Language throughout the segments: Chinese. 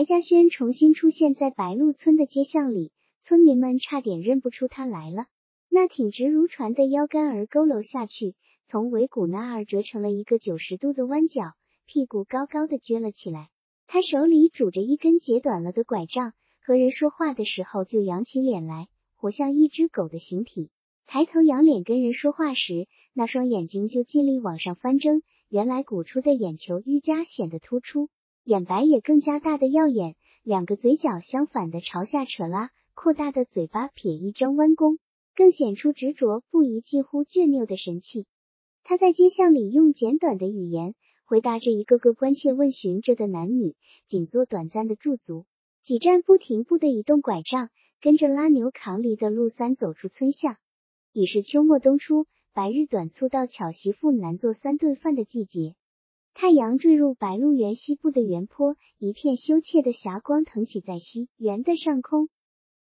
白嘉轩重新出现在白鹿村的街巷里，村民们差点认不出他来了。那挺直如船的腰杆儿佝偻下去，从尾骨那儿折成了一个九十度的弯角，屁股高高的撅了起来。他手里拄着一根截短了的拐杖，和人说话的时候就扬起脸来，活像一只狗的形体。抬头仰脸跟人说话时，那双眼睛就尽力往上翻睁，原来鼓出的眼球愈加显得突出。眼白也更加大的耀眼，两个嘴角相反的朝下扯拉，扩大的嘴巴撇一张弯弓，更显出执着不移、近乎倔拗的神气。他在街巷里用简短的语言回答着一个个关切问询着的男女，仅做短暂的驻足，几站不停步的移动拐杖，跟着拉牛扛犁的陆三走出村巷。已是秋末冬初，白日短促到巧媳妇难做三顿饭的季节。太阳坠入白鹿原西部的原坡，一片羞怯的霞光腾起在西原的上空。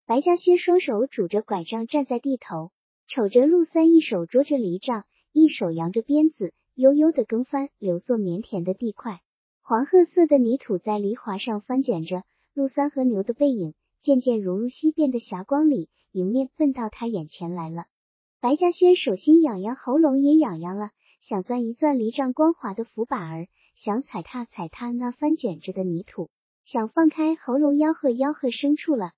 白嘉轩双手拄着拐杖站在地头，瞅着陆三一手捉着犁杖，一手扬着鞭子，悠悠的耕翻留作棉田的地块。黄褐色的泥土在犁铧上翻卷着，陆三和牛的背影渐渐融入西边的霞光里，迎面奔到他眼前来了。白嘉轩手心痒痒，喉咙也痒痒了。想钻一钻犁杖光滑的扶把儿，想踩踏踩踏那翻卷着的泥土，想放开喉咙吆喝吆喝牲畜了。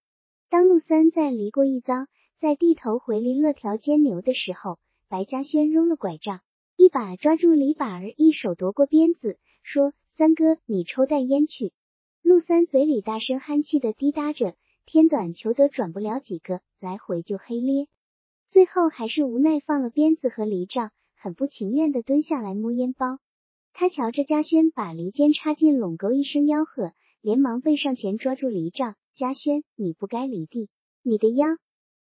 当陆三在犁过一遭，在地头回犁了条尖牛的时候，白嘉轩扔了拐杖，一把抓住犁把儿，一手夺过鞭子，说：“三哥，你抽袋烟去。”陆三嘴里大声憨气的滴答着：“天短求得转不了几个，来回就黑咧。”最后还是无奈放了鞭子和犁杖。很不情愿的蹲下来摸烟包，他瞧着嘉轩把犁尖插进垄沟，一声吆喝，连忙奔上前抓住犁杖。嘉轩，你不该离地，你的腰！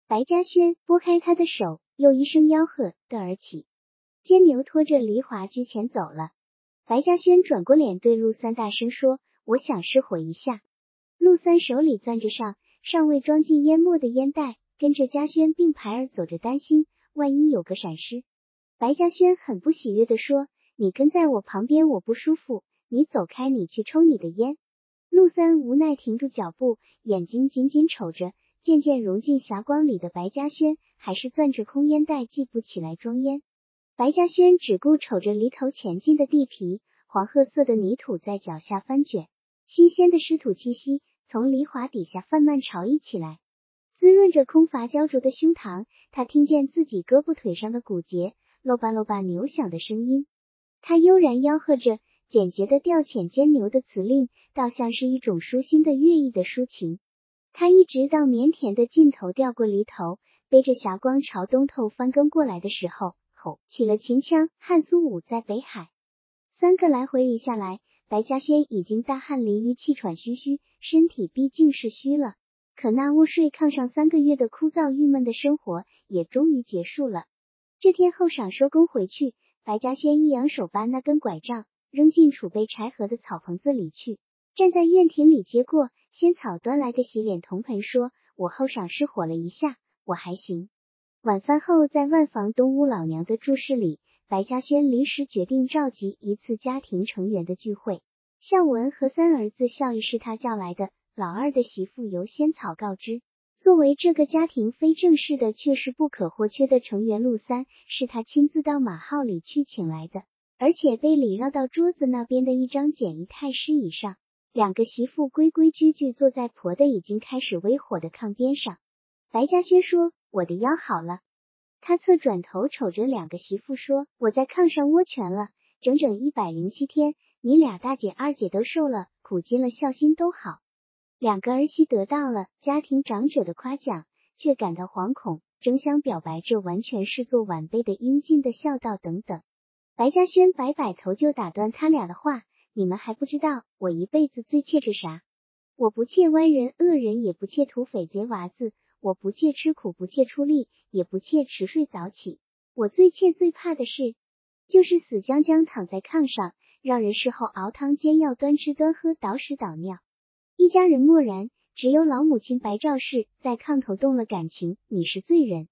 白嘉轩拨开他的手，又一声吆喝的而起，尖牛拖着犁铧居前走了。白嘉轩转过脸对陆三大声说：“我想失火一下。”陆三手里攥着上尚未装进烟末的烟袋，跟着嘉轩并排而走着，担心万一有个闪失。白嘉轩很不喜悦的说：“你跟在我旁边，我不舒服。你走开，你去抽你的烟。”陆三无奈停住脚步，眼睛紧紧瞅着渐渐融进霞光里的白嘉轩，还是攥着空烟袋，记不起来装烟。白嘉轩只顾瞅着犁头前进的地皮，黄褐色的泥土在脚下翻卷，新鲜的湿土气息从犁铧底下泛漫潮溢起来，滋润着空乏焦灼的胸膛。他听见自己胳膊腿上的骨节。喽吧喽吧，牛响的声音，他悠然吆喝着，简洁的调遣尖牛的词令，倒像是一种舒心的乐意的抒情。他一直到棉田的尽头调过犁头，背着霞光朝东头翻耕过来的时候，吼起了秦腔。汉苏武在北海，三个来回一下来，白嘉轩已经大汗淋漓，气喘吁吁，身体毕竟是虚了。可那卧睡炕上三个月的枯燥郁闷的生活，也终于结束了。这天后晌收工回去，白嘉轩一扬手，把那根拐杖扔进储备柴禾的草棚子里去，站在院庭里接过仙草端来的洗脸铜盆，说：“我后晌失火了一下，我还行。”晚饭后，在万房东屋老娘的住室里，白嘉轩临时决定召集一次家庭成员的聚会。孝文和三儿子孝义是他叫来的，老二的媳妇由仙草告知。作为这个家庭非正式的却是不可或缺的成员，陆三是他亲自到马号里去请来的，而且被礼让到桌子那边的一张简易太师椅上。两个媳妇规规矩矩坐在婆的已经开始微火的炕边上。白嘉轩说：“我的腰好了。”他侧转头瞅着两个媳妇说：“我在炕上窝全了，整整一百零七天，你俩大姐二姐都瘦了，苦尽了孝心都好。”两个儿媳得到了家庭长者的夸奖，却感到惶恐，争相表白这完全是做晚辈的应尽的孝道等等。白嘉轩摆摆头就打断他俩的话：“你们还不知道我一辈子最怯着啥？我不怯歪人恶人，也不怯土匪贼娃子，我不怯吃苦，不怯出力，也不怯迟睡早起。我最怯最怕的事，就是死僵僵躺在炕上，让人事后熬汤煎药，端吃端喝，倒屎倒尿。”一家人默然，只有老母亲白兆氏在炕头动了感情。你是罪人，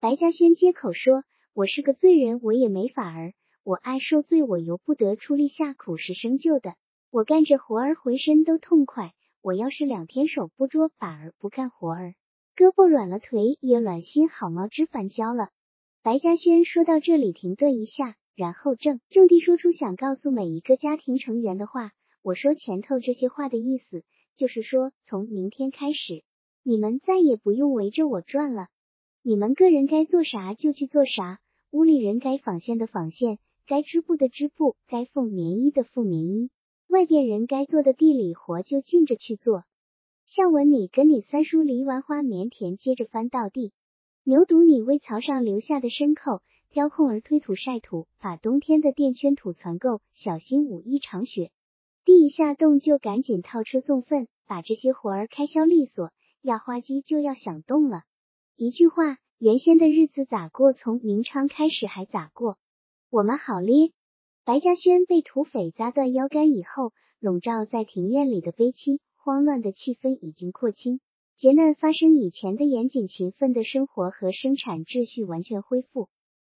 白嘉轩接口说：“我是个罪人，我也没法儿。我爱受罪，我由不得出力下苦是生就的。我干着活儿，浑身都痛快。我要是两天手不捉反而不干活儿，胳膊软了腿也软心，好毛枝反焦了。白嘉轩说到这里停顿一下，然后正正地说出想告诉每一个家庭成员的话。我说前头这些话的意思，就是说从明天开始，你们再也不用围着我转了。你们个人该做啥就去做啥，屋里人该纺线的纺线，该织布的织布，该缝棉衣的缝棉衣。外边人该做的地里活就尽着去做。孝文，你跟你三叔犁完花棉田，接着翻稻地。牛犊，你为槽上留下的牲口挑空儿推土晒土，把冬天的垫圈土攒够，小心五一场雪。地一下冻就赶紧套车送粪，把这些活儿开销利索。压花机就要响动了。一句话，原先的日子咋过？从明昌开始还咋过？我们好咧！白嘉轩被土匪砸断腰杆以后，笼罩在庭院里的悲凄、慌乱的气氛已经廓清。劫难发生以前的严谨勤奋的生活和生产秩序完全恢复。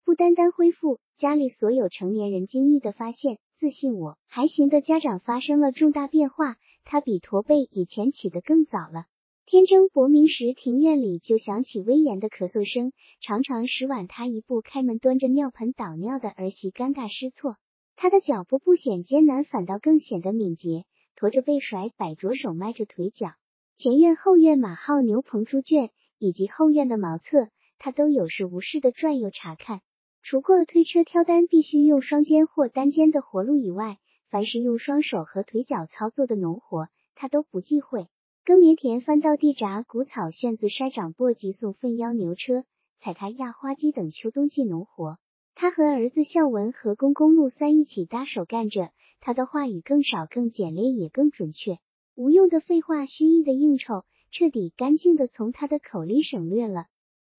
不单单恢复，家里所有成年人惊异的发现，自信我还行的家长发生了重大变化。他比驼背以前起得更早了。天真薄明时，庭院里就响起威严的咳嗽声，常常使晚他一步开门端着尿盆倒尿的儿媳尴尬失措。他的脚步不显艰难，反倒更显得敏捷，驼着背甩，摆着手，迈着腿脚。前院后院马号牛棚猪圈以及后院的茅厕，他都有事无事的转悠查看。除过推车挑担必须用双肩或单肩的活路以外，凡是用双手和腿脚操作的农活，他都不忌讳。耕棉田、翻稻地、铡谷草、旋子、筛长簸箕、送粪邀牛车、踩踏压花机等秋冬季农活，他和儿子孝文和公公陆三一起搭手干着。他的话语更少、更简练，也更准确。无用的废话、虚意的应酬，彻底干净的从他的口里省略了。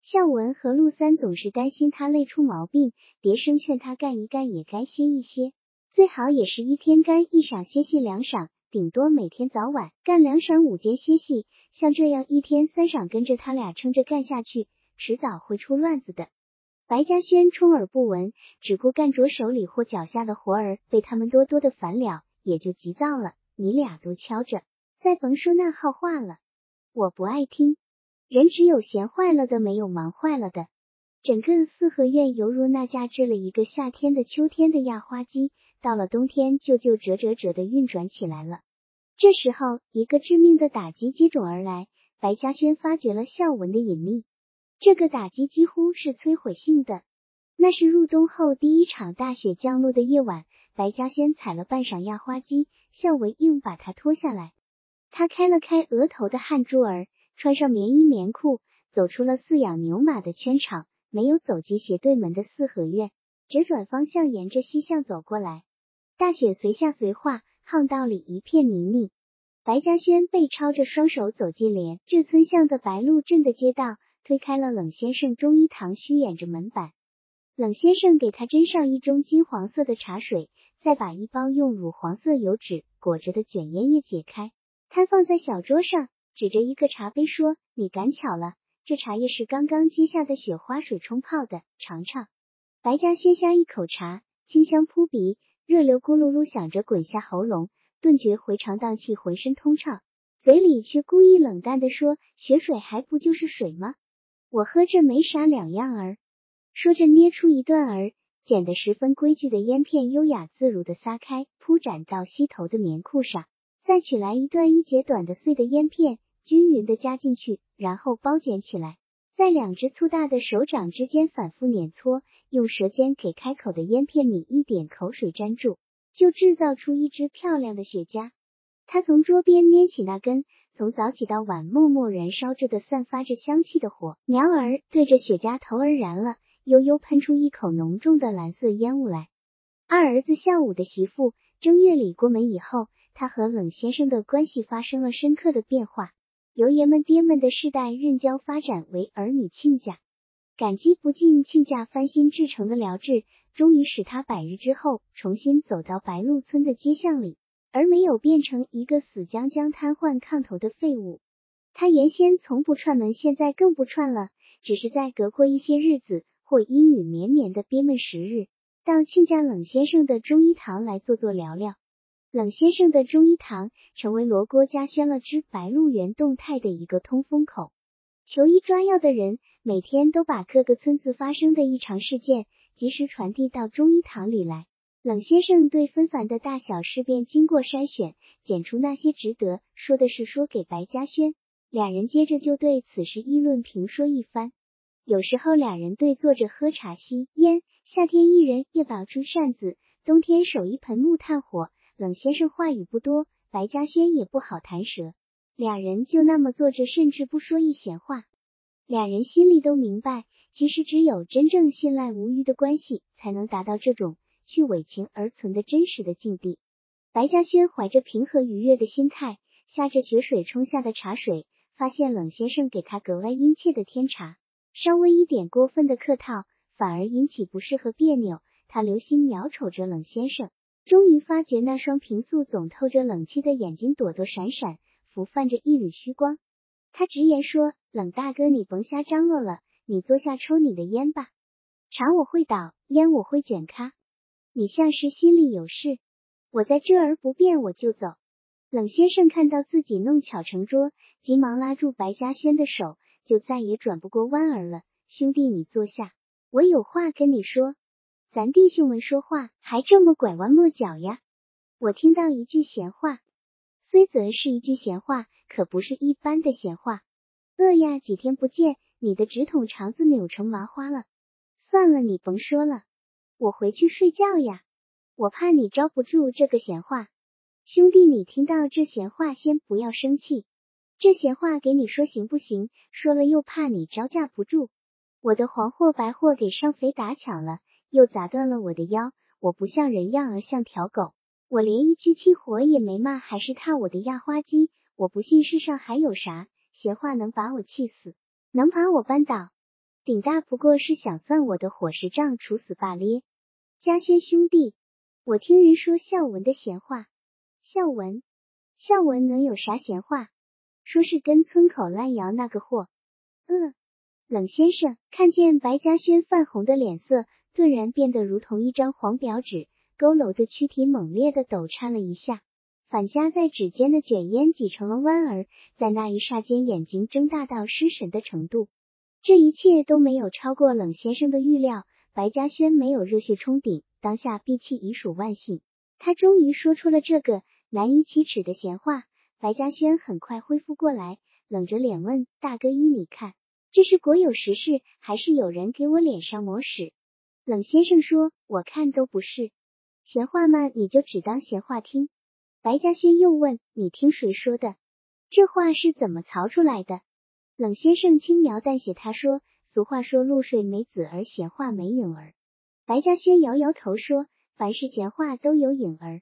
孝文和陆三总是担心他累出毛病，别声劝他干一干也该歇一歇，最好也是一天干一晌，歇息两晌。顶多每天早晚干两晌午间歇息，像这样一天三晌跟着他俩撑着干下去，迟早会出乱子的。白嘉轩充耳不闻，只顾干着手里或脚下的活儿，被他们多多的烦了，也就急躁了。你俩都敲着，再甭说那号话了，我不爱听。人只有闲坏了的，没有忙坏了的。整个四合院犹如那架制了一个夏天的、秋天的压花机。到了冬天，就就折折折的运转起来了。这时候，一个致命的打击接踵而来。白嘉轩发觉了孝文的隐秘，这个打击几乎是摧毁性的。那是入冬后第一场大雪降落的夜晚，白嘉轩踩了半晌压花机，孝文硬把他拖下来。他开了开额头的汗珠儿，穿上棉衣棉裤，走出了饲养牛马的圈场，没有走进斜对门的四合院，折转方向，沿着西巷走过来。大雪随下随化，巷道里一片泥泞。白嘉轩背抄着双手走进连这村巷的白鹿镇的街道，推开了冷先生中医堂虚掩着门板。冷先生给他斟上一盅金黄色的茶水，再把一包用乳黄色油纸裹着的卷烟叶解开，摊放在小桌上，指着一个茶杯说：“你赶巧了，这茶叶是刚刚接下的雪花水冲泡的，尝尝。”白嘉轩呷一口茶，清香扑鼻。热流咕噜噜响着滚下喉咙，顿觉回肠荡气，浑身通畅，嘴里却故意冷淡的说：“雪水还不就是水吗？我喝着没啥两样儿。”说着捏出一段儿剪得十分规矩的烟片，优雅自如的撒开，铺展到膝头的棉裤上，再取来一段一截短的碎的烟片，均匀的加进去，然后包卷起来。在两只粗大的手掌之间反复碾搓，用舌尖给开口的烟片抿一点口水粘住，就制造出一只漂亮的雪茄。他从桌边拈起那根从早起到晚默默燃烧着的、散发着香气的火苗儿，对着雪茄头儿燃了，悠悠喷出一口浓重的蓝色烟雾来。二儿子孝武的媳妇正月里过门以后，他和冷先生的关系发生了深刻的变化。由爷们爹们的世代认交发展为儿女亲家，感激不尽亲家翻新制成的疗治，终于使他百日之后重新走到白鹿村的街巷里，而没有变成一个死僵僵瘫痪炕头的废物。他原先从不串门，现在更不串了，只是在隔过一些日子或阴雨绵绵的憋闷时日，到亲家冷先生的中医堂来坐坐聊聊。冷先生的中医堂成为罗锅家宣了之白鹿原动态的一个通风口。求医抓药的人每天都把各个村子发生的异常事件及时传递到中医堂里来。冷先生对纷繁的大小事便经过筛选，拣出那些值得说的是说给白嘉轩。两人接着就对此事议论评说一番。有时候两人对坐着喝茶吸烟，夏天一人一把竹扇子，冬天守一盆木炭火。冷先生话语不多，白嘉轩也不好弹舌，俩人就那么坐着，甚至不说一闲话。俩人心里都明白，其实只有真正信赖无虞的关系，才能达到这种去伪情而存的真实的境地。白嘉轩怀着平和愉悦的心态，下着雪水冲下的茶水，发现冷先生给他格外殷切的添茶，稍微一点过分的客套，反而引起不适和别扭。他留心瞄瞅着冷先生。终于发觉那双平素总透着冷气的眼睛躲躲闪闪，浮泛着一缕虚光。他直言说：“冷大哥，你甭瞎张罗了，你坐下抽你的烟吧。茶我会倒，烟我会卷咖。你像是心里有事，我在这儿不便我就走。”冷先生看到自己弄巧成拙，急忙拉住白嘉轩的手，就再也转不过弯儿了。兄弟，你坐下，我有话跟你说。咱弟兄们说话还这么拐弯抹角呀！我听到一句闲话，虽则是一句闲话，可不是一般的闲话。饿呀，几天不见，你的直筒肠子扭成麻花了。算了，你甭说了，我回去睡觉呀。我怕你招不住这个闲话。兄弟，你听到这闲话，先不要生气。这闲话给你说行不行？说了又怕你招架不住。我的黄货白货给上肥打抢了。又砸断了我的腰，我不像人样儿像条狗，我连一句气活也没骂，还是踏我的压花机。我不信世上还有啥闲话能把我气死，能把我扳倒，顶大不过是想算我的伙食账，处死罢咧。嘉轩兄弟，我听人说孝文的闲话，孝文，孝文能有啥闲话？说是跟村口烂窑那个货。呃，冷先生看见白嘉轩泛红的脸色。顿然变得如同一张黄表纸，佝偻的躯体猛烈的抖颤了一下，反夹在指尖的卷烟挤成了弯儿，在那一霎间，眼睛睁大到失神的程度。这一切都没有超过冷先生的预料。白嘉轩没有热血冲顶，当下闭气已属万幸。他终于说出了这个难以启齿的闲话。白嘉轩很快恢复过来，冷着脸问：“大哥一，你看这是国有实事，还是有人给我脸上抹屎？”冷先生说：“我看都不是闲话嘛，你就只当闲话听。”白嘉轩又问：“你听谁说的？这话是怎么曹出来的？”冷先生轻描淡写他说：“俗话说露水没子儿，闲话没影儿。”白嘉轩摇摇头说：“凡是闲话都有影儿。”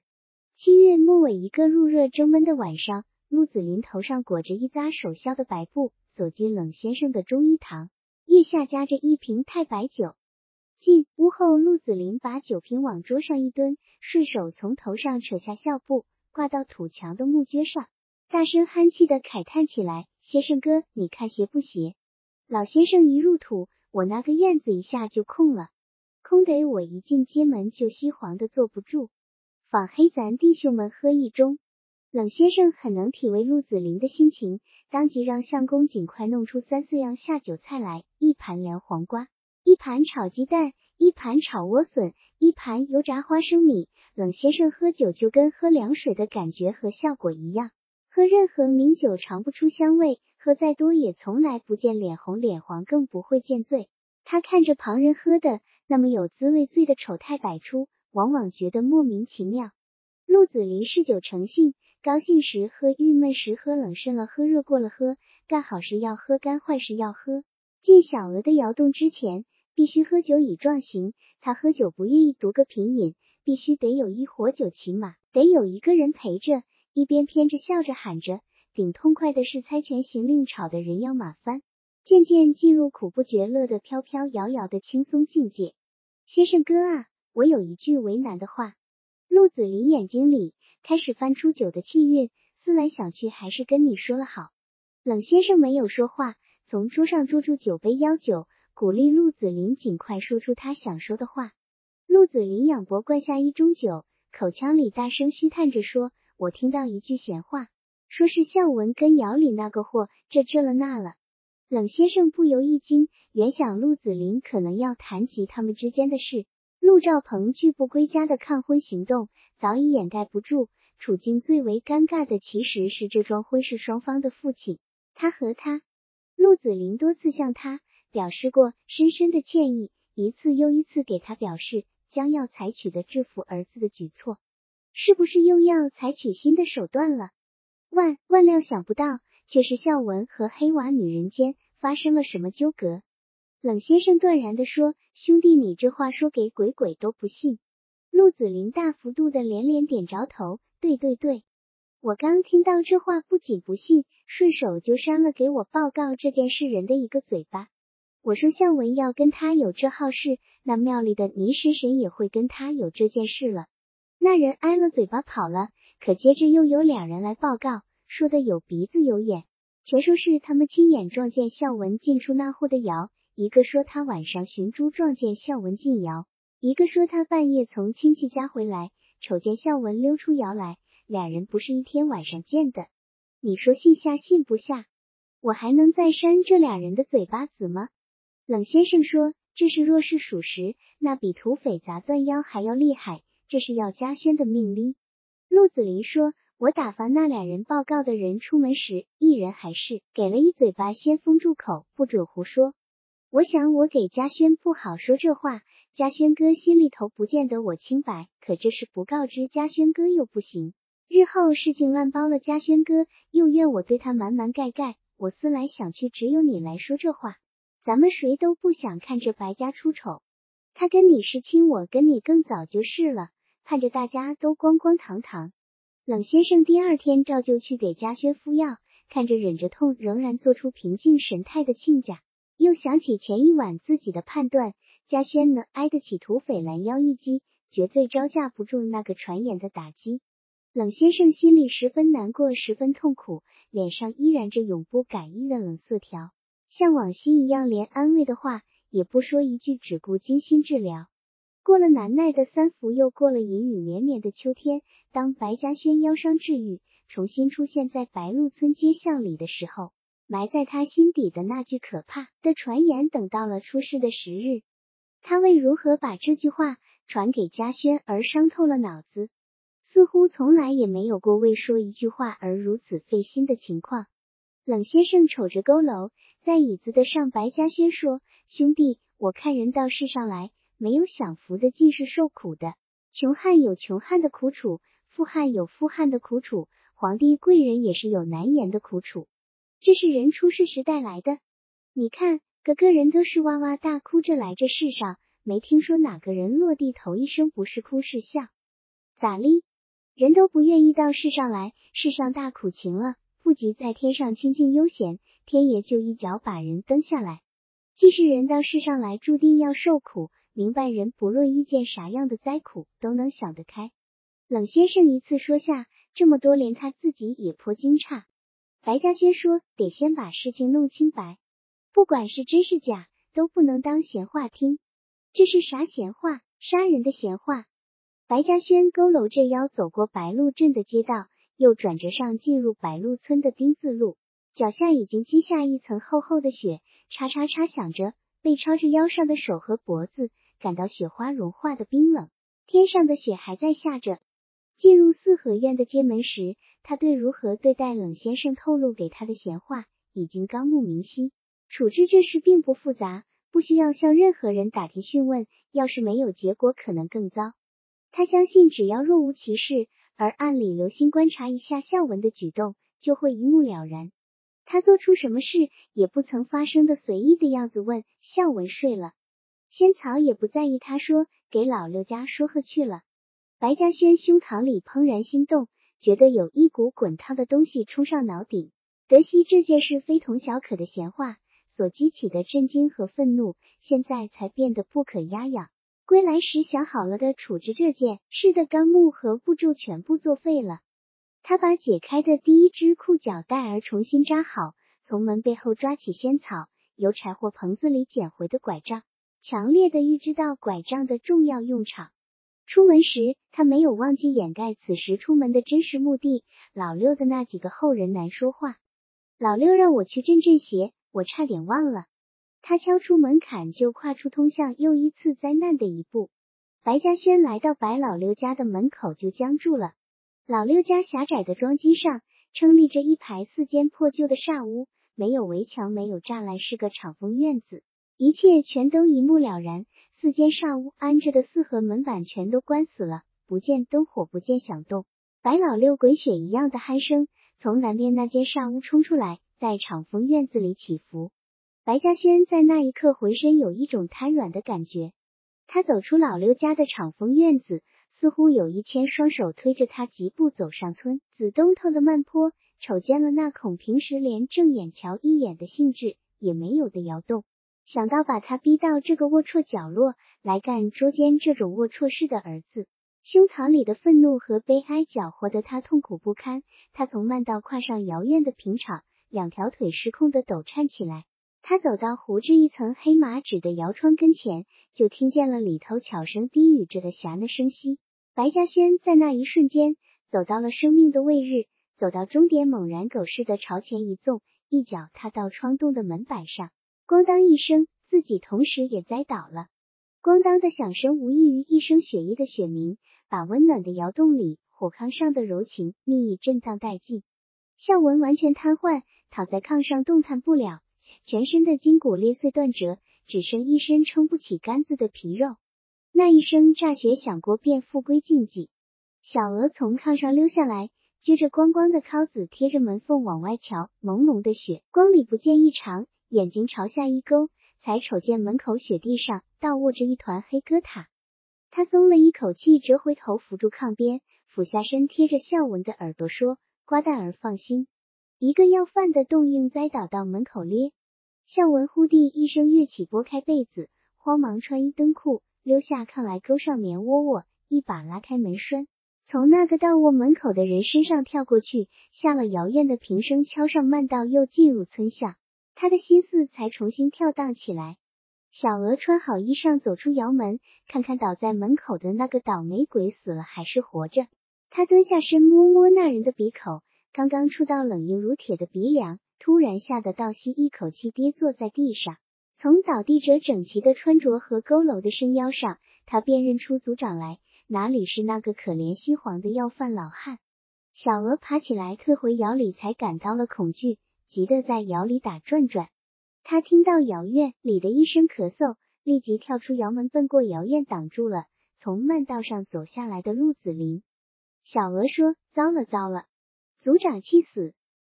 七月末尾一个入热蒸闷的晚上，陆子霖头上裹着一扎手削的白布，走进冷先生的中医堂，腋下夹着一瓶太白酒。进屋后，陆子霖把酒瓶往桌上一蹲，顺手从头上扯下孝布，挂到土墙的木橛上，大声憨气的慨叹起来：“先生哥，你看邪不邪？老先生一入土，我那个院子一下就空了，空得我一进街门就西黄的坐不住，仿黑咱弟兄们喝一盅。”冷先生很能体味陆子霖的心情，当即让相公尽快弄出三四样下酒菜来，一盘凉黄瓜。一盘炒鸡蛋，一盘炒莴笋，一盘油炸花生米。冷先生喝酒就跟喝凉水的感觉和效果一样，喝任何名酒尝不出香味，喝再多也从来不见脸红脸黄，更不会见醉。他看着旁人喝的那么有滋味，醉的丑态百出，往往觉得莫名其妙。陆子霖嗜酒成性，高兴时喝，郁闷时喝，冷胜了喝，热过了喝，干好时要喝，干坏时要喝。进小鹅的窑洞之前。必须喝酒以壮行，他喝酒不愿意独个品饮，必须得有一伙酒骑马，得有一个人陪着，一边偏着笑着喊着，顶痛快的是猜拳行令，吵得人仰马翻，渐渐进入苦不觉乐的飘飘摇摇的轻松境界。先生哥啊，我有一句为难的话。陆子霖眼睛里开始翻出酒的气韵，思来想去，还是跟你说了好。冷先生没有说话，从桌上捉住酒杯邀酒。鼓励陆子霖尽快说出他想说的话。陆子霖仰脖灌下一盅酒，口腔里大声嘘叹着说：“我听到一句闲话，说是孝文跟姚里那个货这这了那了。”冷先生不由一惊，原想陆子霖可能要谈及他们之间的事。陆兆鹏拒不归家的抗婚行动早已掩盖不住，处境最为尴尬的其实是这桩婚事双方的父亲。他和他，陆子霖多次向他表示过深深的歉意，一次又一次给他表示将要采取的制服儿子的举措，是不是又要采取新的手段了？万万料想不到。却是孝文和黑娃女人间发生了什么纠葛？冷先生断然的说：“兄弟，你这话说给鬼鬼都不信。”陆子霖大幅度的连连点着头：“对对对，我刚听到这话，不仅不信，顺手就扇了给我报告这件事人的一个嘴巴。我说孝文要跟他有这好事，那庙里的泥石神也会跟他有这件事了。那人挨了嘴巴跑了，可接着又有两人来报告。”说的有鼻子有眼，全说是他们亲眼撞见孝文进出那户的窑。一个说他晚上寻猪撞见孝文进窑，一个说他半夜从亲戚家回来，瞅见孝文溜出窑来，俩人不是一天晚上见的。你说信下信不下？我还能再扇这俩人的嘴巴子吗？冷先生说，这事若是属实，那比土匪砸断腰还要厉害，这是要嘉轩的命哩。陆子霖说。我打发那俩人报告的人出门时，一人还是给了一嘴巴，先封住口，不准胡说。我想我给嘉轩不好说这话，嘉轩哥心里头不见得我清白，可这事不告知嘉轩哥又不行。日后事情乱包了，嘉轩哥又怨我对他瞒瞒盖盖。我思来想去，只有你来说这话，咱们谁都不想看着白家出丑。他跟你是亲，我跟你更早就是了，盼着大家都光光堂堂。冷先生第二天照旧去给嘉轩敷药，看着忍着痛仍然做出平静神态的亲家，又想起前一晚自己的判断，嘉轩能挨得起土匪拦腰一击，绝对招架不住那个传言的打击。冷先生心里十分难过，十分痛苦，脸上依然着永不改易的冷色条，像往昔一样，连安慰的话也不说一句，只顾精心治疗。过了难耐的三伏，又过了阴雨绵绵的秋天。当白嘉轩腰伤治愈，重新出现在白鹿村街巷里的时候，埋在他心底的那句可怕的传言，等到了出事的时日。他为如何把这句话传给嘉轩而伤透了脑子，似乎从来也没有过为说一句话而如此费心的情况。冷先生瞅着佝偻在椅子的上白嘉轩说：“兄弟，我看人到世上来。”没有享福的，尽是受苦的。穷汉有穷汉的苦楚，富汉有富汉的苦楚，皇帝贵人也是有难言的苦楚。这是人出世时带来的。你看，个个人都是哇哇大哭着来这世上，没听说哪个人落地头一声不是哭是笑。咋哩？人都不愿意到世上来，世上大苦情了，不及在天上清静悠闲，天爷就一脚把人蹬下来。既是人到世上来，注定要受苦。明白人不论遇见啥样的灾苦，都能想得开。冷先生一次说下这么多，连他自己也颇惊诧。白嘉轩说：“得先把事情弄清白，不管是真是假，都不能当闲话听。这是啥闲话？杀人的闲话。”白嘉轩佝偻着腰走过白鹿镇的街道，又转折上进入白鹿村的丁字路，脚下已经积下一层厚厚的雪，叉叉叉响着，被抄着腰上的手和脖子。感到雪花融化的冰冷，天上的雪还在下着。进入四合院的街门时，他对如何对待冷先生透露给他的闲话已经纲目明晰。处置这事并不复杂，不需要向任何人打听讯问。要是没有结果，可能更糟。他相信，只要若无其事，而暗里留心观察一下孝文的举动，就会一目了然。他做出什么事也不曾发生的随意的样子，问孝文睡了。仙草也不在意，他说：“给老六家说和去了。”白嘉轩胸膛里怦然心动，觉得有一股滚烫的东西冲上脑顶。德西这件事非同小可的闲话所激起的震惊和愤怒，现在才变得不可压抑。归来时想好了的处置这件事的纲目和步骤全部作废了。他把解开的第一只裤脚带儿重新扎好，从门背后抓起仙草由柴火棚子里捡回的拐杖。强烈的预知到拐杖的重要用场。出门时，他没有忘记掩盖此时出门的真实目的。老六的那几个后人难说话。老六让我去镇镇邪，我差点忘了。他敲出门槛，就跨出通向又一次灾难的一步。白嘉轩来到白老六家的门口就僵住了。老六家狭窄的庄基上，撑立着一排四间破旧的煞屋，没有围墙，没有栅栏，是个敞风院子。一切全都一目了然。四间煞屋安着的四合门板全都关死了，不见灯火，不见响动。白老六鬼血一样的鼾声从南边那间煞屋冲出来，在敞风院子里起伏。白嘉轩在那一刻浑身有一种瘫软的感觉。他走出老刘家的敞风院子，似乎有一千双手推着他疾步走上村子东头的慢坡，瞅见了那孔平时连正眼瞧一眼的兴致也没有的窑洞。想到把他逼到这个龌龊角落来干捉奸这种龌龊事的儿子，胸膛里的愤怒和悲哀搅和得他痛苦不堪。他从慢道跨上窑院的平场，两条腿失控的抖颤起来。他走到糊着一层黑麻纸的窑窗跟前，就听见了里头悄声低语着的霞那声息。白嘉轩在那一瞬间走到了生命的位日，走到终点，猛然狗似的朝前一纵，一脚踏到窗洞的门板上。咣当一声，自己同时也栽倒了。咣当的响声无异于一声雪衣的雪鸣，把温暖的窑洞里火炕上的柔情蜜意震荡殆尽。孝文完全瘫痪，躺在炕上动弹不了，全身的筋骨裂碎断折，只剩一身撑不起杆子的皮肉。那一声炸雪响过，便复归静寂。小娥从炕上溜下来，撅着光光的尻子贴着门缝往外瞧，朦胧的雪光里不见异常。眼睛朝下一勾，才瞅见门口雪地上倒卧着一团黑疙瘩。他松了一口气，折回头扶住炕边，俯下身贴着孝文的耳朵说：“瓜蛋儿放心，一个要饭的冻硬栽倒到门口咧。”孝文呼地一声跃起，拨开被子，慌忙穿衣蹬裤，溜下炕来，勾上棉窝窝，一把拉开门栓，从那个倒卧门口的人身上跳过去，下了窑院的平声，敲上慢道，又进入村巷。他的心思才重新跳荡起来。小娥穿好衣裳，走出窑门，看看倒在门口的那个倒霉鬼死了还是活着。他蹲下身摸摸那人的鼻口，刚刚触到冷硬如铁的鼻梁，突然吓得倒吸一口气，跌坐在地上。从倒地者整齐的穿着和佝偻的身腰上，他辨认出族长来，哪里是那个可怜稀黄的要饭老汉？小娥爬起来，退回窑里，才感到了恐惧。急得在窑里打转转，他听到窑院里的一声咳嗽，立即跳出窑门，奔过窑院，挡住了从慢道上走下来的陆子霖。小娥说：“糟了糟了，族长气死！”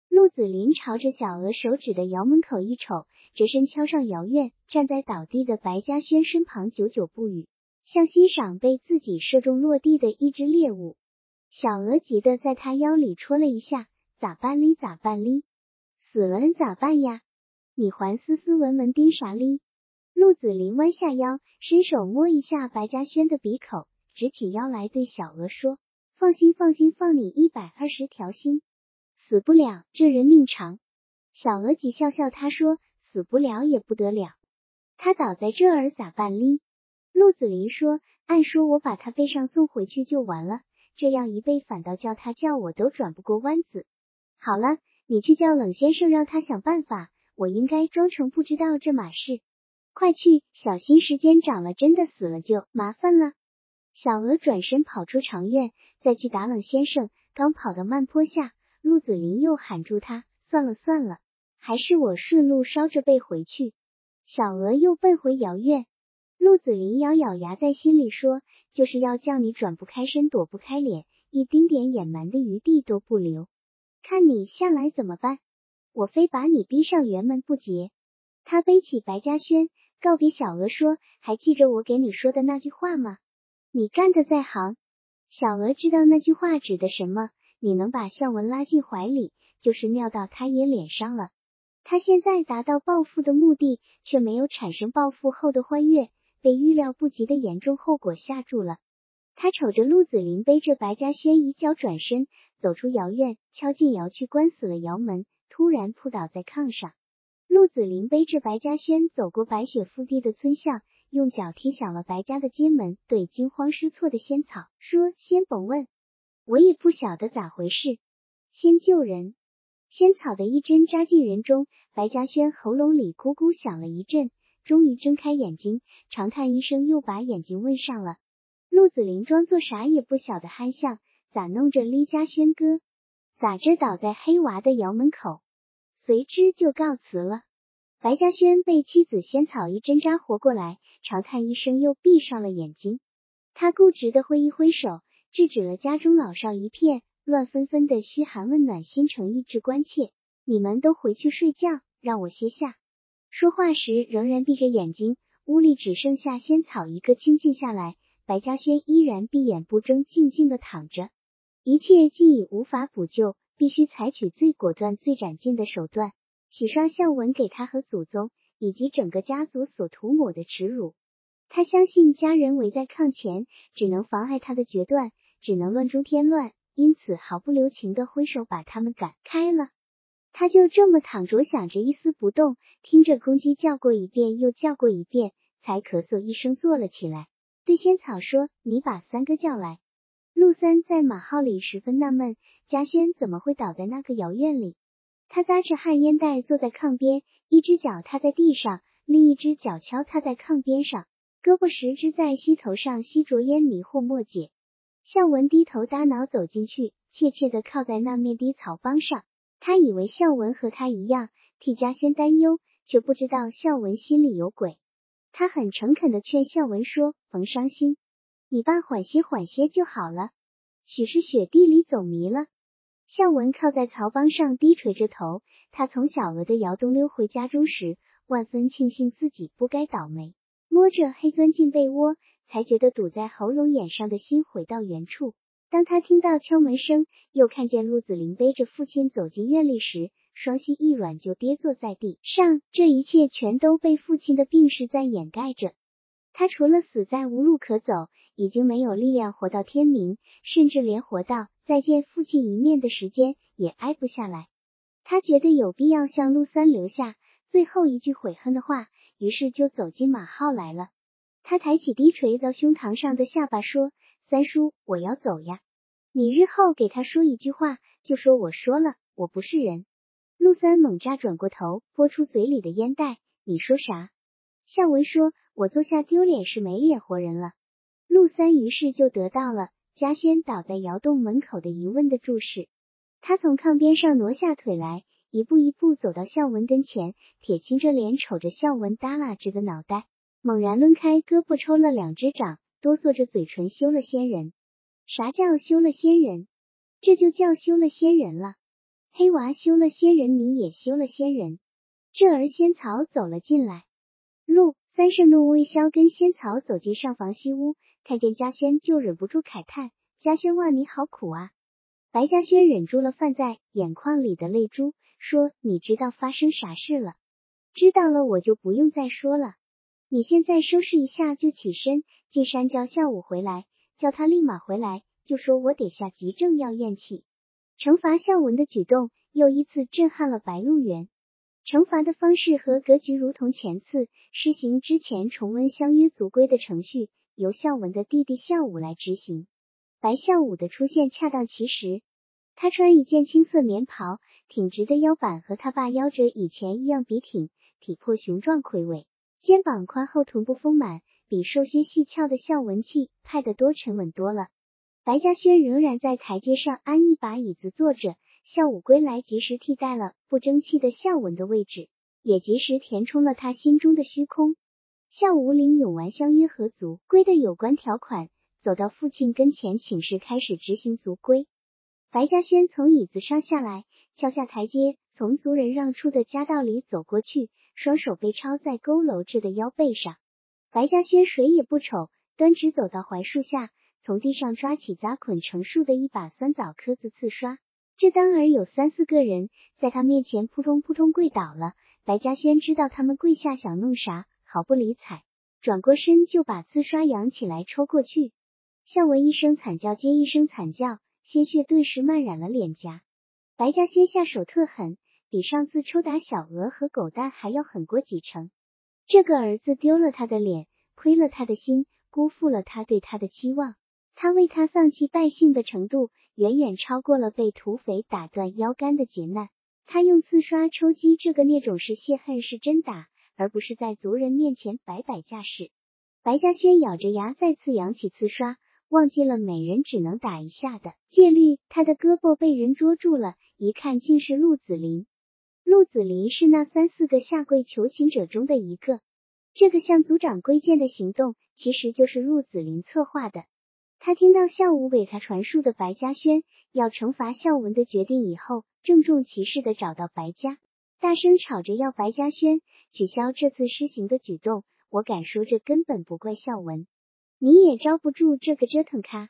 陆子霖朝着小娥手指的窑门口一瞅，折身敲上窑院，站在倒地的白嘉轩身旁，久久不语，像欣赏被自己射中落地的一只猎物。小娥急得在他腰里戳了一下：“咋办哩？咋办哩？”死了咋办呀？你还斯斯文文盯啥哩？陆子霖弯下腰，伸手摸一下白嘉轩的鼻口，直起腰来对小娥说：“放心，放心，放你一百二十条心，死不了，这人命长。”小娥急笑笑，他说：“死不了也不得了，他倒在这儿咋办哩？”陆子霖说：“按说我把他背上送回去就完了，这样一背反倒叫他叫我都转不过弯子。好了。”你去叫冷先生，让他想办法。我应该装成不知道这码事。快去，小心时间长了，真的死了就麻烦了。小娥转身跑出长院，再去打冷先生。刚跑到慢坡下，陆子霖又喊住他：“算了算了，还是我顺路捎着背回去。”小娥又奔回窑院。陆子霖咬咬牙，在心里说：“就是要叫你转不开身，躲不开脸，一丁点隐瞒的余地都不留。”看你下来怎么办？我非把你逼上辕门不结。他背起白嘉轩，告别小娥说：“还记着我给你说的那句话吗？你干的在行。”小娥知道那句话指的什么。你能把孝文拉进怀里，就是尿到他爷脸上了。他现在达到报复的目的，却没有产生报复后的欢悦，被预料不及的严重后果吓住了。他瞅着陆子霖背着白嘉轩一脚转身走出窑院，敲进窑去，关死了窑门，突然扑倒在炕上。陆子霖背着白嘉轩走过白雪覆地的村巷，用脚踢响了白家的街门，对惊慌失措的仙草说：“先甭问，我也不晓得咋回事，先救人。”仙草的一针扎进人中，白嘉轩喉咙里咕咕响了一阵，终于睁开眼睛，长叹一声，又把眼睛问上了。陆子霖装作啥也不晓得憨相，咋弄着李嘉轩哥？咋着倒在黑娃的窑门口？随之就告辞了。白嘉轩被妻子仙草一针扎活过来，长叹一声，又闭上了眼睛。他固执的挥一挥手，制止了家中老少一片乱纷纷的嘘寒问暖、心诚意志关切。你们都回去睡觉，让我歇下。说话时仍然闭着眼睛，屋里只剩下仙草一个清静下来。白嘉轩依然闭眼不睁，静静的躺着。一切既已无法补救。必须采取最果断、最斩尽的手段，洗刷孝文给他和祖宗以及整个家族所涂抹的耻辱。他相信家人围在炕前，只能妨碍他的决断，只能乱中添乱，因此毫不留情的挥手把他们赶开了。他就这么躺着想着，一丝不动，听着公鸡叫过一遍又叫过一遍，才咳嗽一声坐了起来，对仙草说：“你把三哥叫来。”陆三在马号里十分纳闷，嘉轩怎么会倒在那个窑院里？他扎着旱烟袋坐在炕边，一只脚踏在地上，另一只脚敲踏在炕边上，胳膊十只在膝头上吸着烟，迷惑莫解。孝文低头耷脑走进去，怯怯的靠在那面低草帮上。他以为孝文和他一样替嘉轩担忧，却不知道孝文心里有鬼。他很诚恳的劝孝文说：“甭伤心。”你爸缓些缓些就好了，许是雪地里走迷了。孝文靠在槽帮上低垂着头，他从小鹅的窑洞溜回家中时，万分庆幸自己不该倒霉。摸着黑钻进被窝，才觉得堵在喉咙眼上的心回到原处。当他听到敲门声，又看见陆子霖背着父亲走进院里时，双膝一软就跌坐在地上。这一切全都被父亲的病逝在掩盖着。他除了死在无路可走，已经没有力量活到天明，甚至连活到再见父亲一面的时间也挨不下来。他觉得有必要向陆三留下最后一句悔恨的话，于是就走进马号来了。他抬起低垂到胸膛上的下巴说：“三叔，我要走呀。你日后给他说一句话，就说我说了，我不是人。”陆三猛扎转过头，拨出嘴里的烟袋：“你说啥？”向文说：“我坐下丢脸是没脸活人了。”陆三于是就得到了嘉轩倒在窑洞门口的疑问的注视。他从炕边上挪下腿来，一步一步走到孝文跟前，铁青着脸瞅着孝文耷拉着的脑袋，猛然抡开胳膊抽了两只掌，哆嗦着嘴唇修了仙人。啥叫修了仙人？这就叫修了仙人了。黑娃修了仙人，你也修了仙人。这儿仙草走了进来。陆三圣怒微消，跟仙草走进上房西屋，看见嘉轩就忍不住慨叹：“嘉轩哇，你好苦啊！”白嘉轩忍住了泛在眼眶里的泪珠，说：“你知道发生啥事了？知道了，我就不用再说了。你现在收拾一下就起身进山叫孝武回来，叫他立马回来，就说我得下急症要咽气。”惩罚孝文的举动又一次震撼了白鹿原。惩罚的方式和格局如同前次施行之前重温相约族规的程序，由孝文的弟弟孝武来执行。白孝武的出现恰当其时，他穿一件青色棉袍，挺直的腰板和他爸腰折以前一样笔挺，体魄雄壮魁伟，肩膀宽厚，臀部丰满，比瘦削细翘的孝文气派得多沉稳多了。白嘉轩仍然在台阶上安一把椅子坐着。孝武归来，及时替代了不争气的孝文的位置，也及时填充了他心中的虚空。孝武领永完相约和族规的有关条款，走到父亲跟前请示，开始执行族规。白嘉轩从椅子上下来，跳下台阶，从族人让出的夹道里走过去，双手被抄在佝偻着的腰背上。白嘉轩谁也不瞅，端直走到槐树下，从地上抓起扎捆成束的一把酸枣壳子刺刷。这当儿有三四个人在他面前扑通扑通跪倒了。白嘉轩知道他们跪下想弄啥，毫不理睬，转过身就把刺刷扬起来抽过去。孝文一声惨叫接一声惨叫，鲜血顿时漫染了脸颊。白嘉轩下手特狠，比上次抽打小鹅和狗蛋还要狠过几成。这个儿子丢了他的脸，亏了他的心，辜负了他对他的期望。他为他丧气败兴的程度，远远超过了被土匪打断腰杆的劫难。他用刺刷抽击这个孽种是泄恨，是真打，而不是在族人面前摆摆架势。白嘉轩咬着牙再次扬起刺刷，忘记了每人只能打一下的戒律。他的胳膊被人捉住了，一看竟是陆子霖。陆子霖是那三四个下跪求情者中的一个。这个向族长归建的行动，其实就是陆子霖策划的。他听到孝武给他传述的白嘉轩要惩罚孝文的决定以后，郑重其事的找到白家，大声吵着要白嘉轩取消这次施行的举动。我敢说，这根本不怪孝文，你也招不住这个折腾咖。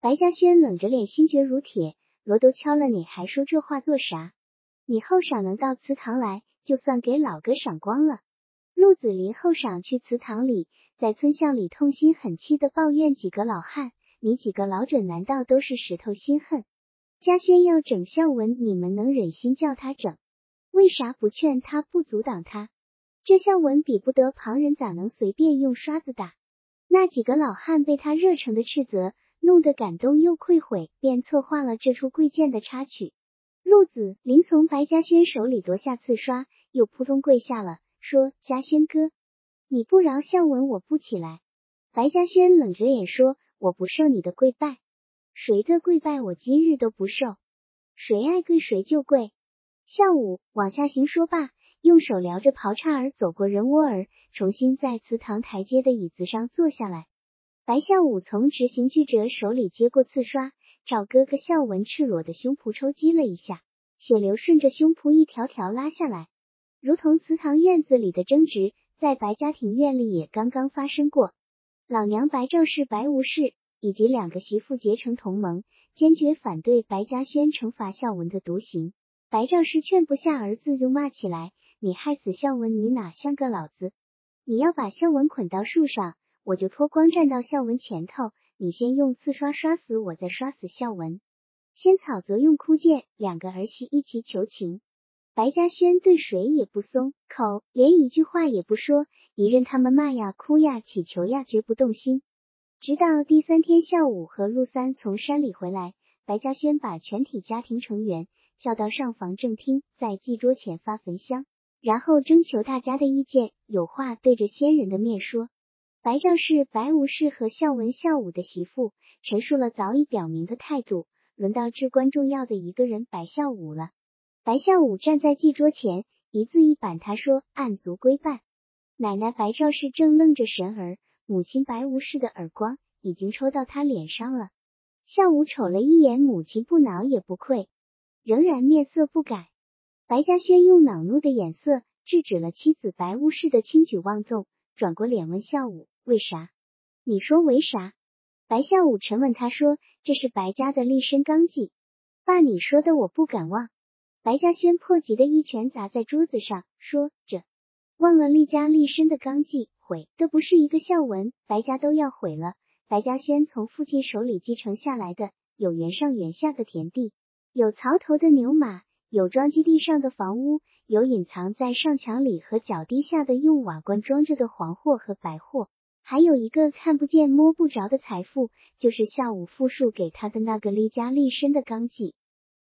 白嘉轩冷着脸，心绝如铁，锣都敲了，你还说这话做啥？你后晌能到祠堂来，就算给老哥赏光了。陆子霖后晌去祠堂里，在村巷里痛心狠气的抱怨几个老汉。你几个老者难道都是石头心恨？嘉轩要整孝文，你们能忍心叫他整？为啥不劝他，不阻挡他？这孝文比不得旁人，咋能随便用刷子打？那几个老汉被他热诚的斥责，弄得感动又愧悔，便策划了这出贵贱的插曲。陆子霖从白嘉轩手里夺下刺刷，又扑通跪下了，说：“嘉轩哥，你不饶孝文，我不起来。”白嘉轩冷着脸说。我不受你的跪拜，谁的跪拜我今日都不受，谁爱跪谁就跪。孝武往下行说罢，用手撩着袍叉儿走过人窝儿，重新在祠堂台阶的椅子上坐下来。白孝武从执行具者手里接过刺刷，照哥哥孝文赤裸的胸脯抽击了一下，血流顺着胸脯一条条拉下来，如同祠堂院子里的争执，在白家庭院里也刚刚发生过。老娘白赵氏、白无氏以及两个媳妇结成同盟，坚决反对白嘉轩惩罚孝文的独行。白赵氏劝不下儿子，就骂起来：“你害死孝文，你哪像个老子？你要把孝文捆到树上，我就脱光站到孝文前头，你先用刺刷刷死我，再刷死孝文。”仙草则用枯剑，两个儿媳一起求情。白嘉轩对谁也不松口，连一句话也不说，一任他们骂呀、哭呀、乞求呀，绝不动心。直到第三天下午，和陆三从山里回来，白嘉轩把全体家庭成员叫到上房正厅，在祭桌前发焚香，然后征求大家的意见，有话对着先人的面说。白赵氏、白无氏和孝文、孝武的媳妇陈述了早已表明的态度，轮到至关重要的一个人白孝武了。白孝武站在祭桌前，一字一板，他说：“按族规办。”奶奶白赵氏正愣着神儿，母亲白无氏的耳光已经抽到他脸上了。孝武瞅了一眼母亲，不恼也不愧，仍然面色不改。白嘉轩用恼怒的眼色制止了妻子白巫氏的轻举妄动，转过脸问孝武：“为啥？你说为啥？”白孝武沉稳他说：“这是白家的立身纲纪。”爸，你说的我不敢忘。白嘉轩迫急的一拳砸在桌子上，说：“这忘了立家立身的纲纪，毁的不是一个孝文，白家都要毁了。”白嘉轩从父亲手里继承下来的，有原上原下的田地，有槽头的牛马，有装基地上的房屋，有隐藏在上墙里和脚底下的用瓦罐装着的黄货和白货，还有一个看不见摸不着的财富，就是下午复述给他的那个立家立身的纲纪。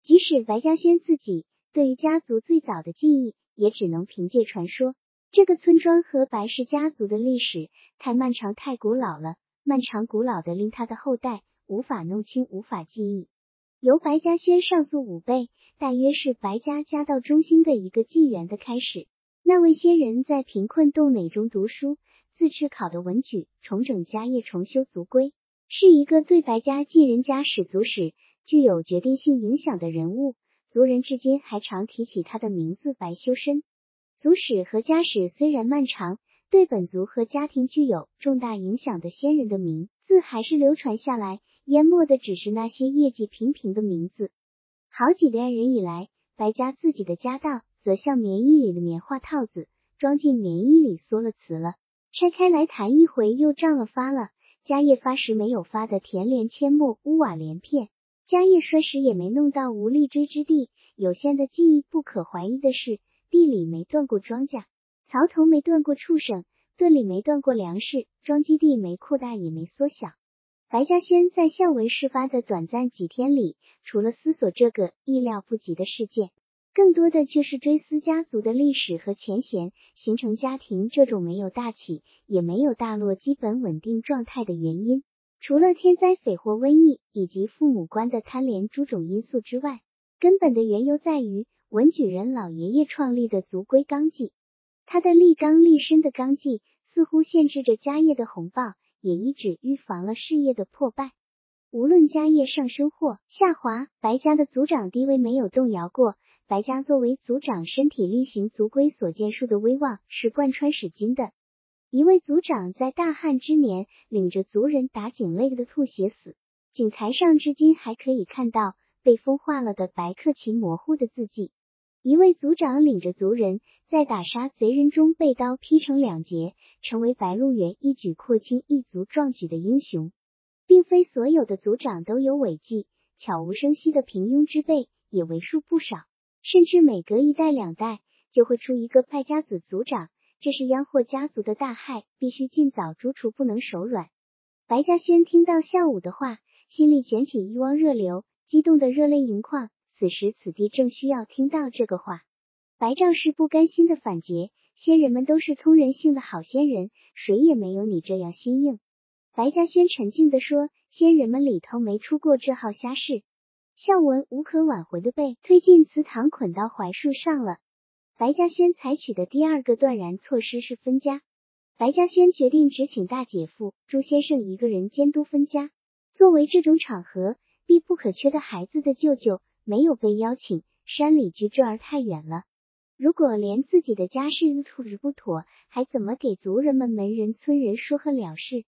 即使白嘉轩自己对于家族最早的记忆，也只能凭借传说。这个村庄和白氏家族的历史太漫长、太古老了，漫长古老的令他的后代无法弄清、无法记忆。由白嘉轩上溯五辈，大约是白家家道中兴的一个纪元的开始。那位先人在贫困洞垒中读书，自持考的文举，重整家业，重修族规，是一个对白家继人家始祖史。具有决定性影响的人物，族人至今还常提起他的名字白修身。族史和家史虽然漫长，对本族和家庭具有重大影响的先人的名字还是流传下来，淹没的只是那些业绩平平的名字。好几代人以来，白家自己的家当则像棉衣里的棉花套子，装进棉衣里缩了词了，拆开来弹一回又胀了发了。家业发时没有发的田连阡陌，屋瓦连片。家业衰时也没弄到无力追之地。有限的记忆不可怀疑的是，地里没断过庄稼，槽头没断过畜生，队里没断过粮食，庄基地没扩大也没缩小。白嘉轩在孝文事发的短暂几天里，除了思索这个意料不及的事件，更多的却是追思家族的历史和前嫌，形成家庭这种没有大起也没有大落、基本稳定状态的原因。除了天灾、匪祸、瘟疫以及父母官的贪廉诸种因素之外，根本的缘由在于文举人老爷爷创立的族规纲纪。他的立纲立身的纲纪，似乎限制着家业的红报。也一直预防了事业的破败。无论家业上升或下滑，白家的族长地位没有动摇过。白家作为族长，身体力行族规所建树的威望是贯穿始今的。一位族长在大旱之年，领着族人打井，累得吐血死。井台上至今还可以看到被风化了的白克勤模糊的字迹。一位族长领着族人在打杀贼人中被刀劈成两截，成为白鹿原一举扩清一族壮举的英雄。并非所有的族长都有伟绩，悄无声息的平庸之辈也为数不少。甚至每隔一代两代就会出一个败家子族长，这是殃祸家族的大害，必须尽早诛除，不能手软。白嘉轩听到孝武的话，心里卷起一汪热流，激动的热泪盈眶。此时此地正需要听到这个话。白丈是不甘心的反诘：“仙人们都是通人性的好仙人，谁也没有你这样心硬。”白嘉轩沉静的说：“仙人们里头没出过这号瞎事。”孝文无可挽回的被推进祠堂，捆到槐树上了。白嘉轩采取的第二个断然措施是分家。白嘉轩决定只请大姐夫朱先生一个人监督分家。作为这种场合必不可缺的孩子的舅舅。没有被邀请，山里距这儿太远了。如果连自己的家事都处置不妥，还怎么给族人们门人村人说和了事？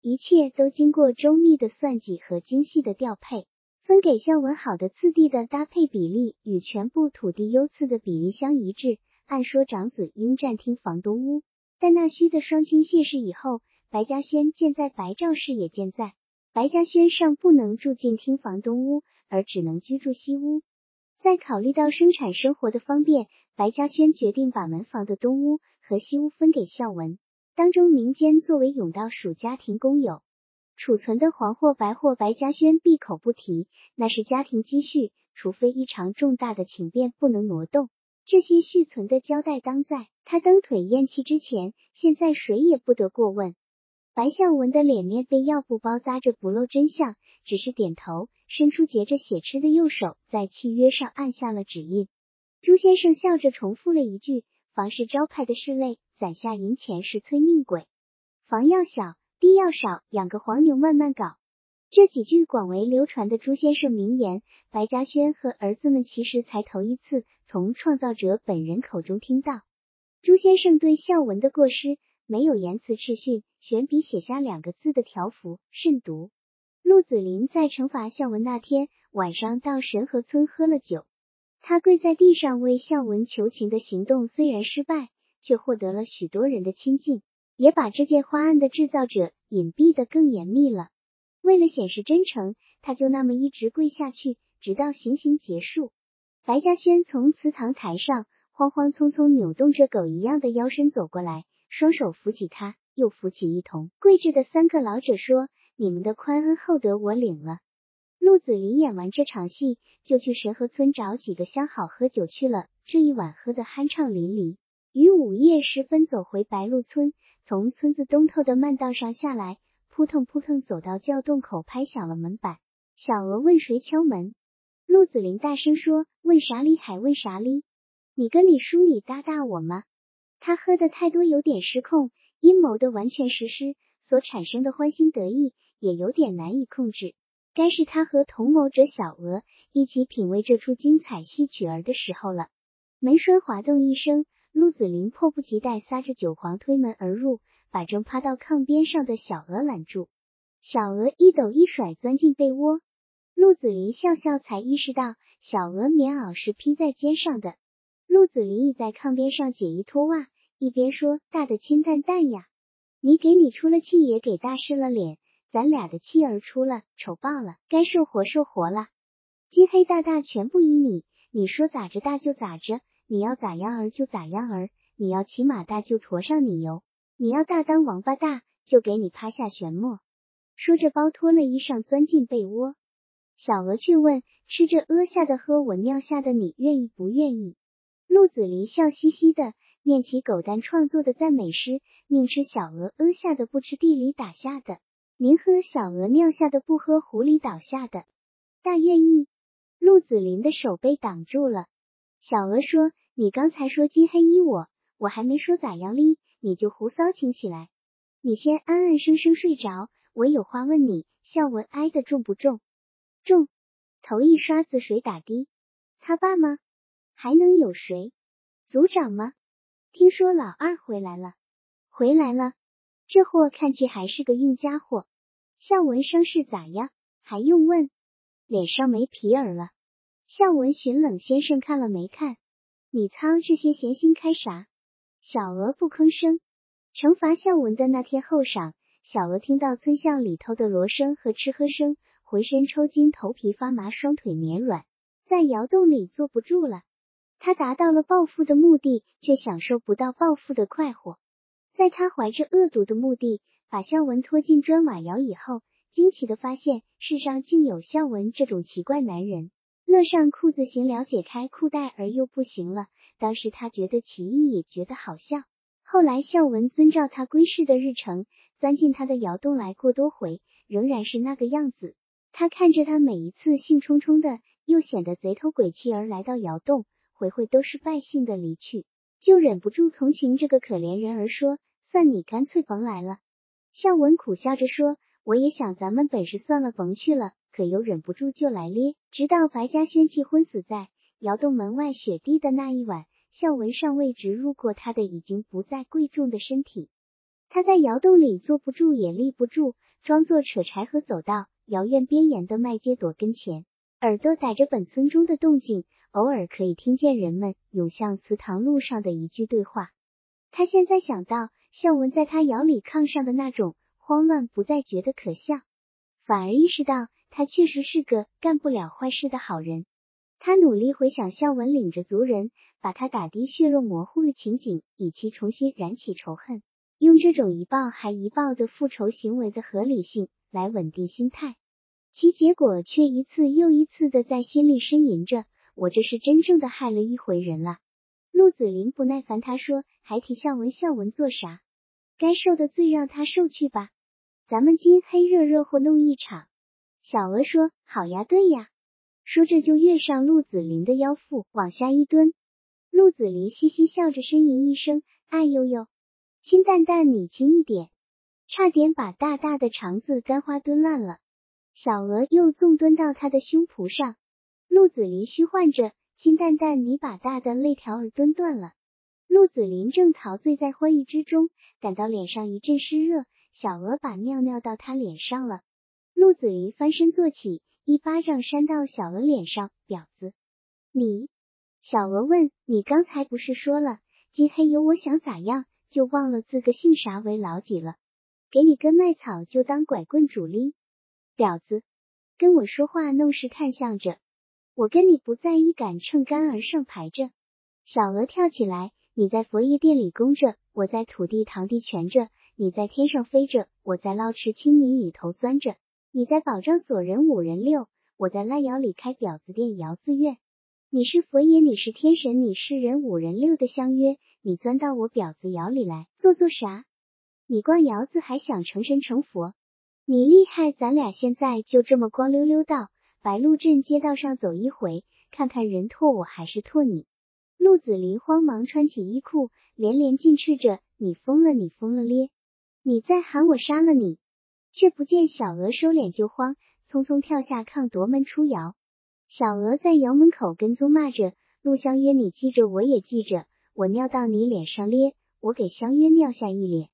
一切都经过周密的算计和精细的调配，分给孝文好的次第的搭配比例与全部土地优次的比例相一致。按说长子应占听房东屋，但那虚的双亲谢世以后，白嘉轩建在白赵氏也建在。白嘉轩尚不能住进厅房东屋，而只能居住西屋。在考虑到生产生活的方便，白嘉轩决定把门房的东屋和西屋分给孝文，当中民间作为甬道属家庭公有。储存的黄货白货，白嘉轩闭口不提，那是家庭积蓄，除非异常重大的请便，不能挪动。这些续存的交代，当在他蹬腿咽气之前，现在谁也不得过问。白孝文的脸面被药布包扎着，不露真相，只是点头，伸出结着血痴的右手，在契约上按下了指印。朱先生笑着重复了一句：“房是招牌的是累，攒下银钱是催命鬼。房要小，地要少，养个黄牛慢慢搞。”这几句广为流传的朱先生名言，白嘉轩和儿子们其实才头一次从创造者本人口中听到。朱先生对孝文的过失。没有言辞斥训，悬笔写下两个字的条幅，慎独。陆子霖在惩罚孝文那天晚上到神河村喝了酒，他跪在地上为孝文求情的行动虽然失败，却获得了许多人的亲近，也把这件花案的制造者隐蔽的更严密了。为了显示真诚，他就那么一直跪下去，直到行刑结束。白嘉轩从祠堂台上慌慌匆匆扭动着狗一样的腰身走过来。双手扶起他，又扶起一同跪着的三个老者，说：“你们的宽恩厚德我领了。”陆子霖演完这场戏，就去神河村找几个相好喝酒去了。这一晚喝得酣畅淋漓，于午夜时分走回白鹿村，从村子东头的慢道上下来，扑腾扑腾走到窖洞口，拍响了门板。小娥问谁敲门，陆子霖大声说：“问啥哩？还问啥哩？你跟李叔你搭搭我吗？”他喝的太多，有点失控，阴谋的完全实施所产生的欢欣得意也有点难以控制。该是他和同谋者小娥一起品味这出精彩戏曲儿的时候了。门栓滑动一声，陆子霖迫不及待撒着酒黄推门而入，把正趴到炕边上的小娥拦住。小娥一抖一甩钻进被窝，陆子霖笑笑才意识到小娥棉袄是披在肩上的。陆子霖倚在炕边上解衣脱袜。一边说：“大的亲淡淡呀，你给你出了气，也给大师了脸，咱俩的气儿出了，丑爆了，该受活受活了。金黑大大全部依你，你说咋着大就咋着，你要咋样儿就咋样儿，你要骑马大就驮上你游，你要大当王八大，就给你趴下旋磨。说着，包脱了衣裳，钻进被窝。小娥却问：“吃着屙下的，喝我尿下的，你愿意不愿意？”陆子霖笑嘻嘻的念起狗蛋创作的赞美诗：“宁吃小鹅屙下的，不吃地里打下的；宁喝小鹅尿下的，不喝湖里倒下的。”大愿意。陆子霖的手被挡住了。小鹅说：“你刚才说金黑衣我，我还没说咋样哩，你就胡骚情起来。你先安安生生睡着，我有话问你。孝文挨得重不重？重。头一刷子谁打的？他爸吗？还能有谁？族长吗？听说老二回来了。回来了。这货看去还是个硬家伙。孝文伤势咋样？还用问？脸上没皮儿了。孝文寻冷先生看了没看？你操这些闲心开啥？小娥不吭声。惩罚孝文的那天后晌，小娥听到村巷里头的锣声和吃喝声，浑身抽筋，头皮发麻，双腿绵软，在窑洞里坐不住了。他达到了报复的目的，却享受不到报复的快活。在他怀着恶毒的目的把孝文拖进砖瓦窑以后，惊奇的发现世上竟有孝文这种奇怪男人。乐上裤子行了，解开裤带而又不行了。当时他觉得奇异，也觉得好笑。后来孝文遵照他归世的日程，钻进他的窑洞来过多回，仍然是那个样子。他看着他每一次兴冲冲的，又显得贼头鬼气而来到窑洞，回回都是败兴的离去，就忍不住同情这个可怜人儿说：“算你干脆甭来了。”孝文苦笑着说：“我也想咱们本事算了，甭去了。”可又忍不住就来咧，直到白嘉轩气昏死在窑洞门外雪地的那一晚，孝文尚未植入过他的已经不再贵重的身体。他在窑洞里坐不住也立不住，装作扯柴禾走到窑院边沿的麦秸垛跟前，耳朵逮着本村中的动静，偶尔可以听见人们涌向祠堂路上的一句对话。他现在想到孝文在他窑里炕上的那种慌乱，不再觉得可笑，反而意识到。他确实是个干不了坏事的好人。他努力回想孝文领着族人把他打的血肉模糊的情景，以期重新燃起仇恨，用这种一报还一报的复仇行为的合理性来稳定心态。其结果却一次又一次的在心里呻吟着：“我这是真正的害了一回人了。”陆子霖不耐烦，他说：“还提孝文孝文做啥？该受的罪让他受去吧。咱们今黑热热活弄一场。”小娥说：“好呀，对呀。”说着就跃上陆子霖的腰腹，往下一蹲。陆子霖嘻嘻笑着，呻吟一声：“哎呦呦，亲蛋蛋，你轻一点！”差点把大大的肠子干花蹲烂了。小娥又纵蹲到他的胸脯上，陆子霖虚唤着：“亲蛋蛋，你把大的肋条儿蹲断了。”陆子霖正陶醉在欢愉之中，感到脸上一阵湿热，小娥把尿尿到他脸上了。陆子霖翻身坐起，一巴掌扇到小娥脸上。婊子，你！小娥问：“你刚才不是说了，金黑有我想咋样，就忘了自个姓啥为老几了？给你根麦草就当拐棍主力？婊子，跟我说话弄事看向着，我跟你不在一杆秤杆儿上排着。”小鹅跳起来：“你在佛爷殿里供着，我在土地堂地蜷着；你在天上飞着，我在捞池青泥里头钻着。”你在保障所人五人六，我在烂窑里开婊子店窑自院。你是佛爷，你是天神，你是人五人六的相约，你钻到我婊子窑里来做做啥？你逛窑子还想成神成佛？你厉害，咱俩现在就这么光溜溜到白鹿镇街道上走一回，看看人唾我还是唾你。陆子霖慌忙穿起衣裤，连连进斥着：“你疯了，你疯了咧！你再喊我杀了你！”却不见小娥收敛就慌，匆匆跳下炕夺门出窑。小娥在窑门口跟踪骂着：“陆香约，你记着，我也记着，我尿到你脸上咧，我给香约尿下一脸。”